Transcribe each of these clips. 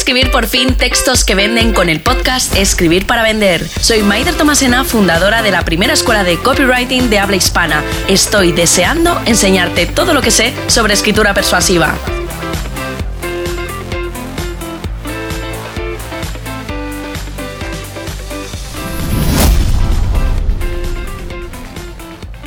escribir por fin textos que venden con el podcast Escribir para Vender. Soy Maider Tomasena, fundadora de la primera escuela de copywriting de habla hispana. Estoy deseando enseñarte todo lo que sé sobre escritura persuasiva.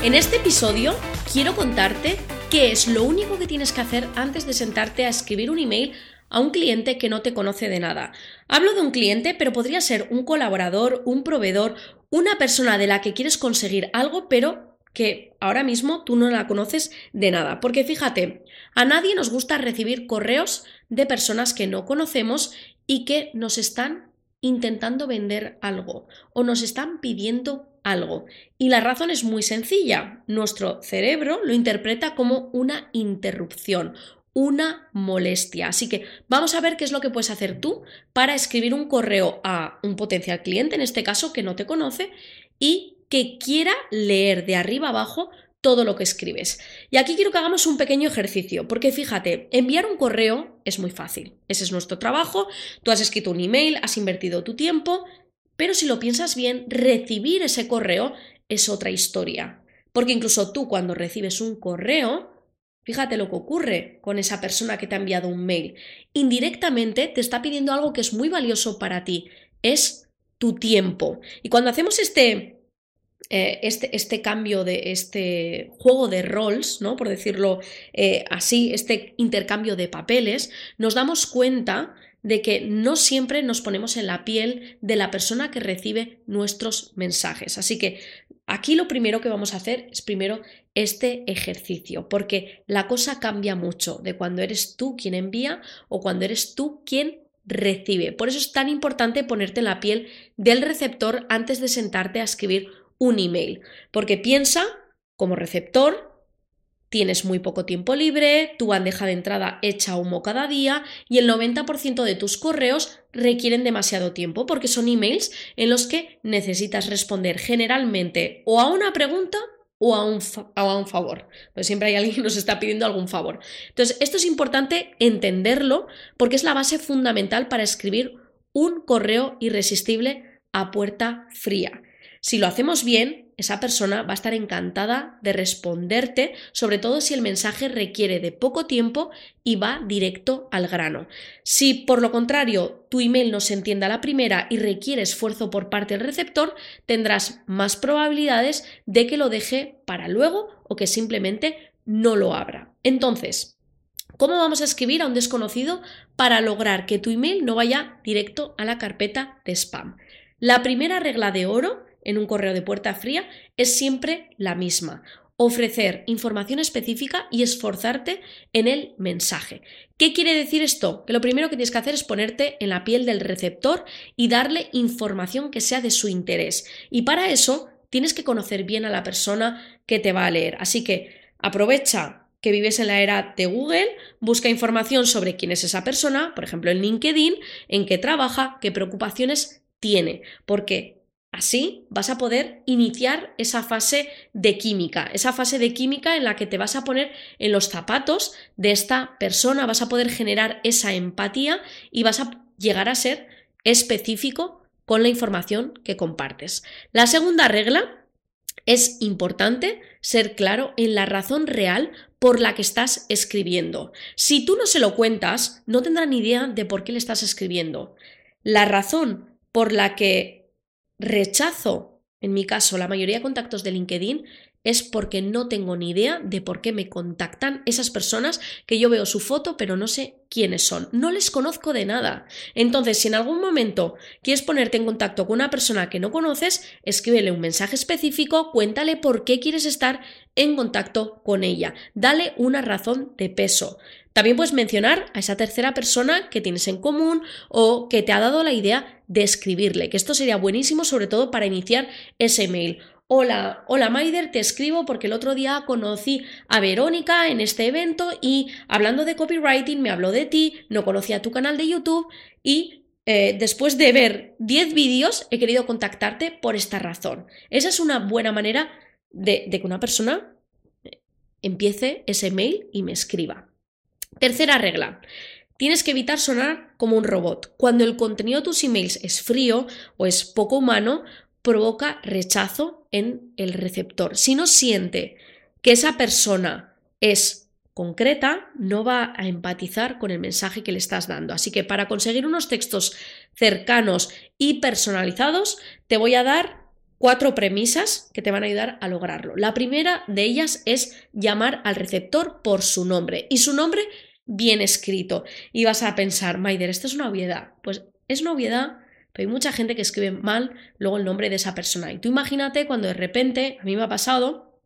En este episodio quiero contarte qué es lo único que tienes que hacer antes de sentarte a escribir un email a un cliente que no te conoce de nada. Hablo de un cliente, pero podría ser un colaborador, un proveedor, una persona de la que quieres conseguir algo, pero que ahora mismo tú no la conoces de nada. Porque fíjate, a nadie nos gusta recibir correos de personas que no conocemos y que nos están intentando vender algo o nos están pidiendo algo. Y la razón es muy sencilla. Nuestro cerebro lo interpreta como una interrupción, una molestia. Así que vamos a ver qué es lo que puedes hacer tú para escribir un correo a un potencial cliente, en este caso que no te conoce, y que quiera leer de arriba abajo todo lo que escribes. Y aquí quiero que hagamos un pequeño ejercicio, porque fíjate, enviar un correo es muy fácil. Ese es nuestro trabajo, tú has escrito un email, has invertido tu tiempo, pero si lo piensas bien, recibir ese correo es otra historia. Porque incluso tú cuando recibes un correo, Fíjate lo que ocurre con esa persona que te ha enviado un mail. Indirectamente te está pidiendo algo que es muy valioso para ti, es tu tiempo. Y cuando hacemos este, eh, este, este, cambio de este juego de roles, ¿no? Por decirlo eh, así, este intercambio de papeles, nos damos cuenta de que no siempre nos ponemos en la piel de la persona que recibe nuestros mensajes. Así que aquí lo primero que vamos a hacer es primero este ejercicio, porque la cosa cambia mucho de cuando eres tú quien envía o cuando eres tú quien recibe. Por eso es tan importante ponerte en la piel del receptor antes de sentarte a escribir un email, porque piensa como receptor tienes muy poco tiempo libre, tu bandeja de entrada echa humo cada día y el 90% de tus correos requieren demasiado tiempo porque son emails en los que necesitas responder generalmente o a una pregunta o a un, a un favor. Pues siempre hay alguien que nos está pidiendo algún favor. Entonces, esto es importante entenderlo porque es la base fundamental para escribir un correo irresistible a puerta fría. Si lo hacemos bien, esa persona va a estar encantada de responderte, sobre todo si el mensaje requiere de poco tiempo y va directo al grano. Si por lo contrario tu email no se entiende a la primera y requiere esfuerzo por parte del receptor, tendrás más probabilidades de que lo deje para luego o que simplemente no lo abra. Entonces, ¿Cómo vamos a escribir a un desconocido para lograr que tu email no vaya directo a la carpeta de spam? La primera regla de oro en un correo de puerta fría es siempre la misma. Ofrecer información específica y esforzarte en el mensaje. ¿Qué quiere decir esto? Que lo primero que tienes que hacer es ponerte en la piel del receptor y darle información que sea de su interés. Y para eso tienes que conocer bien a la persona que te va a leer. Así que aprovecha que vives en la era de Google, busca información sobre quién es esa persona, por ejemplo en LinkedIn, en qué trabaja, qué preocupaciones tiene, porque Así vas a poder iniciar esa fase de química, esa fase de química en la que te vas a poner en los zapatos de esta persona, vas a poder generar esa empatía y vas a llegar a ser específico con la información que compartes. La segunda regla es importante ser claro en la razón real por la que estás escribiendo. Si tú no se lo cuentas, no tendrá ni idea de por qué le estás escribiendo. La razón por la que rechazo, en mi caso, la mayoría de contactos de LinkedIn es porque no tengo ni idea de por qué me contactan esas personas que yo veo su foto pero no sé quiénes son. No les conozco de nada. Entonces, si en algún momento quieres ponerte en contacto con una persona que no conoces, escríbele un mensaje específico, cuéntale por qué quieres estar en contacto con ella. Dale una razón de peso. También puedes mencionar a esa tercera persona que tienes en común o que te ha dado la idea de escribirle, que esto sería buenísimo sobre todo para iniciar ese mail. Hola, hola Maider, te escribo porque el otro día conocí a Verónica en este evento y hablando de copywriting me habló de ti, no conocía tu canal de YouTube y eh, después de ver 10 vídeos he querido contactarte por esta razón. Esa es una buena manera de que una persona empiece ese mail y me escriba. Tercera regla. Tienes que evitar sonar como un robot. Cuando el contenido de tus emails es frío o es poco humano, provoca rechazo en el receptor. Si no siente que esa persona es concreta, no va a empatizar con el mensaje que le estás dando. Así que para conseguir unos textos cercanos y personalizados, te voy a dar cuatro premisas que te van a ayudar a lograrlo. La primera de ellas es llamar al receptor por su nombre y su nombre bien escrito. Y vas a pensar, Maider, esto es una obviedad. Pues es una obviedad, pero hay mucha gente que escribe mal luego el nombre de esa persona. Y tú imagínate cuando de repente, a mí me ha pasado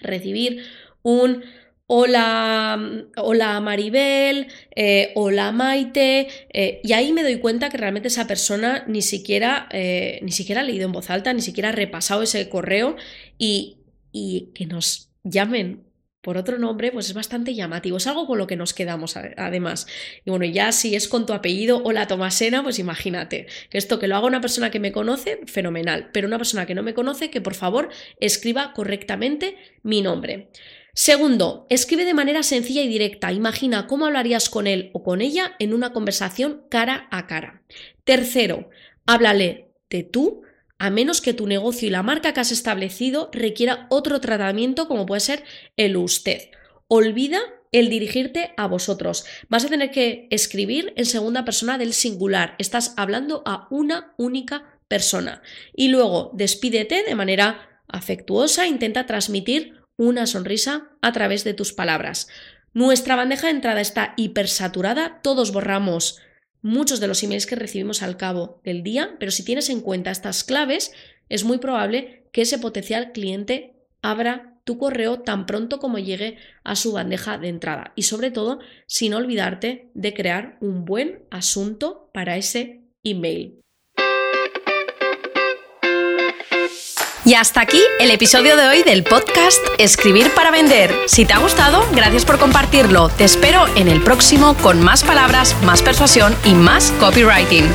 recibir un hola, hola Maribel, eh, hola Maite, eh, y ahí me doy cuenta que realmente esa persona ni siquiera, eh, ni siquiera ha leído en voz alta, ni siquiera ha repasado ese correo y, y que nos llamen por otro nombre, pues es bastante llamativo. Es algo con lo que nos quedamos además. Y bueno, ya si es con tu apellido o la Tomasena, pues imagínate. Que esto que lo haga una persona que me conoce, fenomenal. Pero una persona que no me conoce, que por favor escriba correctamente mi nombre. Segundo, escribe de manera sencilla y directa. Imagina cómo hablarías con él o con ella en una conversación cara a cara. Tercero, háblale de tú a menos que tu negocio y la marca que has establecido requiera otro tratamiento como puede ser el usted. Olvida el dirigirte a vosotros. Vas a tener que escribir en segunda persona del singular. Estás hablando a una única persona. Y luego despídete de manera afectuosa, intenta transmitir una sonrisa a través de tus palabras. Nuestra bandeja de entrada está hipersaturada, todos borramos muchos de los emails que recibimos al cabo del día, pero si tienes en cuenta estas claves, es muy probable que ese potencial cliente abra tu correo tan pronto como llegue a su bandeja de entrada y sobre todo sin olvidarte de crear un buen asunto para ese email. Y hasta aquí el episodio de hoy del podcast Escribir para Vender. Si te ha gustado, gracias por compartirlo. Te espero en el próximo con más palabras, más persuasión y más copywriting.